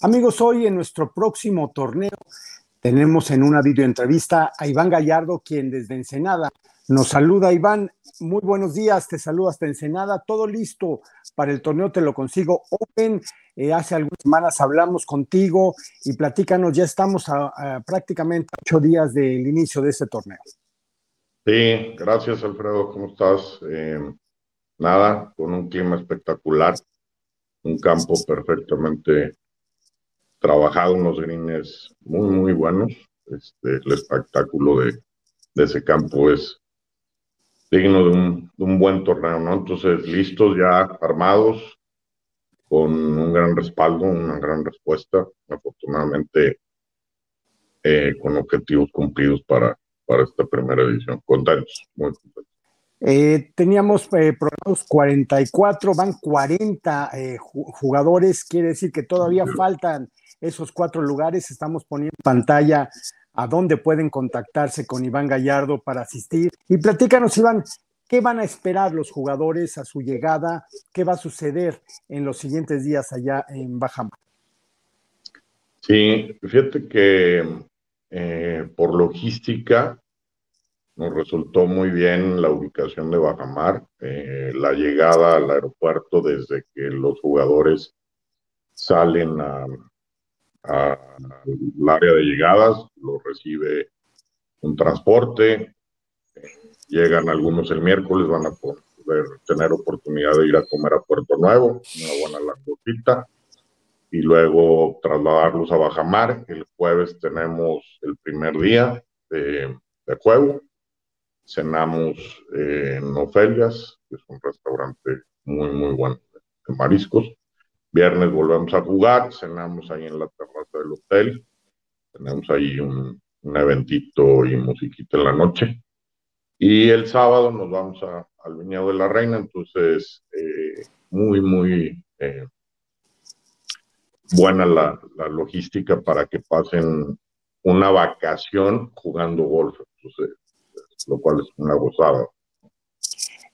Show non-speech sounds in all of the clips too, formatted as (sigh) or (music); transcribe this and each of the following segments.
Amigos, hoy en nuestro próximo torneo tenemos en una videoentrevista a Iván Gallardo, quien desde Ensenada nos saluda. Iván, muy buenos días, te saludo hasta Ensenada. Todo listo para el torneo Te lo consigo Open. Eh, hace algunas semanas hablamos contigo y platícanos, ya estamos a, prácticamente ocho días del inicio de este torneo. Sí, gracias Alfredo, ¿cómo estás? Eh, nada, con un clima espectacular, un campo perfectamente trabajado, unos greens muy, muy buenos. Este, el espectáculo de, ese campo es digno de un, de un, buen torneo, ¿no? Entonces, listos ya, armados, con un gran respaldo, una gran respuesta, afortunadamente eh, con objetivos cumplidos para, para esta primera edición. Contentos, muy contentos. Eh, teníamos eh, programados 44, van 40 eh, jugadores, quiere decir que todavía faltan esos cuatro lugares. Estamos poniendo en pantalla a dónde pueden contactarse con Iván Gallardo para asistir. Y platícanos, Iván, ¿qué van a esperar los jugadores a su llegada? ¿Qué va a suceder en los siguientes días allá en Bajamar? Sí, fíjate que eh, por logística nos resultó muy bien la ubicación de Bajamar, eh, la llegada al aeropuerto desde que los jugadores salen al área de llegadas, lo recibe un transporte, llegan algunos el miércoles, van a poder tener oportunidad de ir a comer a Puerto Nuevo, una buena langostita, y luego trasladarlos a Bajamar. El jueves tenemos el primer día de, juego, cenamos en Ofelias, que es un restaurante muy, muy bueno de mariscos. Viernes volvemos a jugar, cenamos ahí en la terraza del hotel, tenemos ahí un, eventito y musiquita en la noche. Y el sábado nos vamos al Viñedo de la Reina, entonces eh, muy, muy eh, buena la, logística para que pasen una vacación jugando golf, entonces, lo cual es una gozada.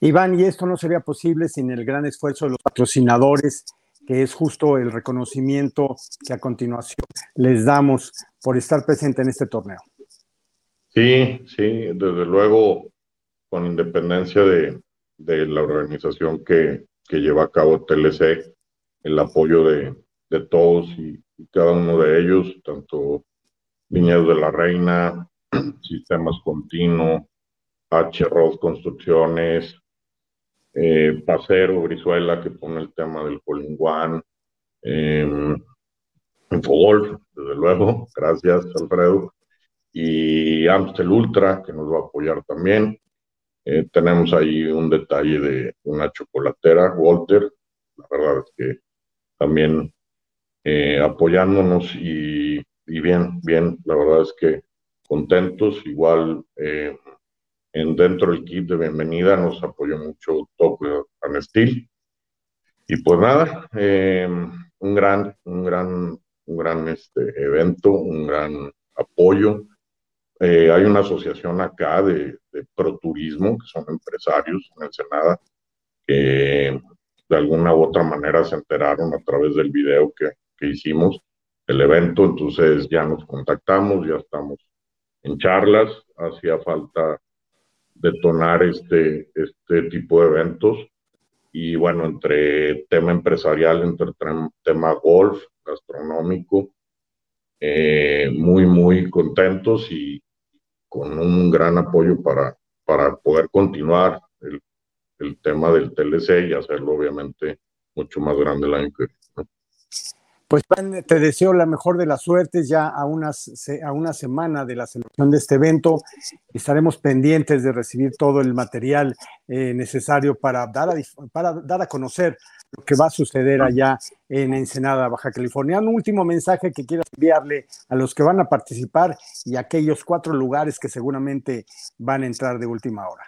Iván, y esto no sería posible sin el gran esfuerzo de los patrocinadores que es justo el reconocimiento que a continuación les damos por estar presente en este torneo. Sí, sí, desde luego, con independencia de, la organización que, lleva a cabo TLC, el apoyo de, todos y, cada uno de ellos, tanto Viñedos de la Reina, (clears throat) Sistemas Continuo, H. Ross Construcciones, eh, Pacero, Brizuela, que pone el tema del Colin One, eh, Infogolf, desde luego, gracias Alfredo, y Amstel Ultra, que nos va a apoyar también. Eh, tenemos ahí un detalle de una chocolatera, Walter, la verdad es que también eh, apoyándonos y, bien, bien, la verdad es que contentos, igual en, dentro del kit de bienvenida nos apoyó mucho Top and Steel. Y pues nada, eh, un gran, un gran, un gran este, evento, un gran apoyo. Eh, hay una asociación acá de, de proturismo, que son empresarios en Ensenada, que de alguna u otra manera se enteraron a través del video que, que hicimos el evento, entonces ya nos contactamos, ya estamos en charlas, hacía falta detonar este, este tipo de eventos. Y bueno, entre tema empresarial, entre tema golf, gastronómico, eh, muy, muy contentos y con un gran apoyo para, para poder continuar el, el tema del TLC y hacerlo obviamente mucho más grande el año que viene. Pues te deseo la mejor de las suertes ya a, unas, a una semana de la celebración de este evento. Estaremos pendientes de recibir todo el material eh, necesario para dar, a, para dar a conocer lo que va a suceder allá en Ensenada, Baja California. Un último mensaje que quieras enviarle a los que van a participar y a aquellos cuatro lugares que seguramente van a entrar de última hora.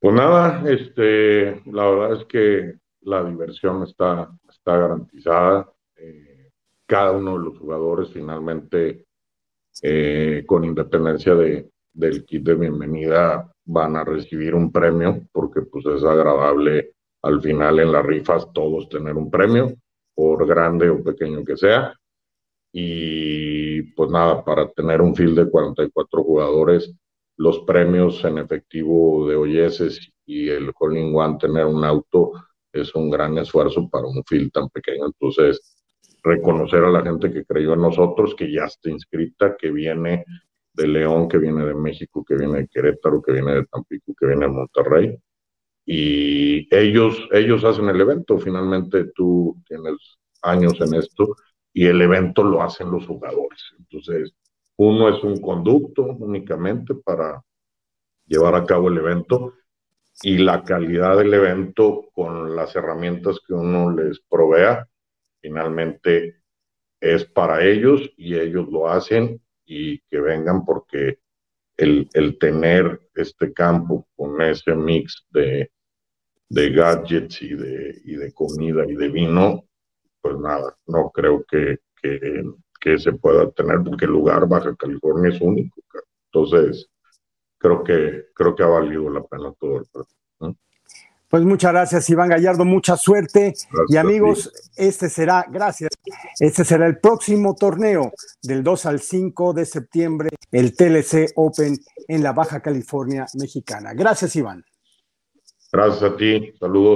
Pues nada, este, la verdad es que la diversión está, está garantizada. Eh, cada uno de los jugadores finalmente, eh, con independencia de, del kit de bienvenida, van a recibir un premio, porque pues es agradable al final en las rifas todos tener un premio. por grande o pequeño que sea. Y pues nada, para tener un field de 44 jugadores, los premios en efectivo de Oyeses y el Calling One tener un auto es un gran esfuerzo para un field tan pequeño. Entonces, reconocer a la gente que creyó en nosotros, que ya está inscrita, que viene de León, que viene de México, que viene de Querétaro, que viene de Tampico, que viene de Monterrey. Y ellos, ellos hacen el evento. Finalmente tú tienes años en esto y el evento lo hacen los jugadores. Entonces, uno es un conducto únicamente para llevar a cabo el evento y la calidad del evento con las herramientas que uno les provea, finalmente es para ellos y ellos lo hacen y que vengan porque el, el tener este campo con ese mix de, de gadgets y de, y de comida y de vino, pues nada, no creo que, que, que se pueda tener porque el lugar Baja California es único. Entonces, creo que, creo que ha valido la pena todo el proceso. Pues muchas gracias, Iván Gallardo, mucha suerte. y amigos, este será, gracias, este será el próximo torneo del 2 al 5 de septiembre, el TLC Open en la Baja California mexicana. Gracias, Iván. Gracias a ti, saludos.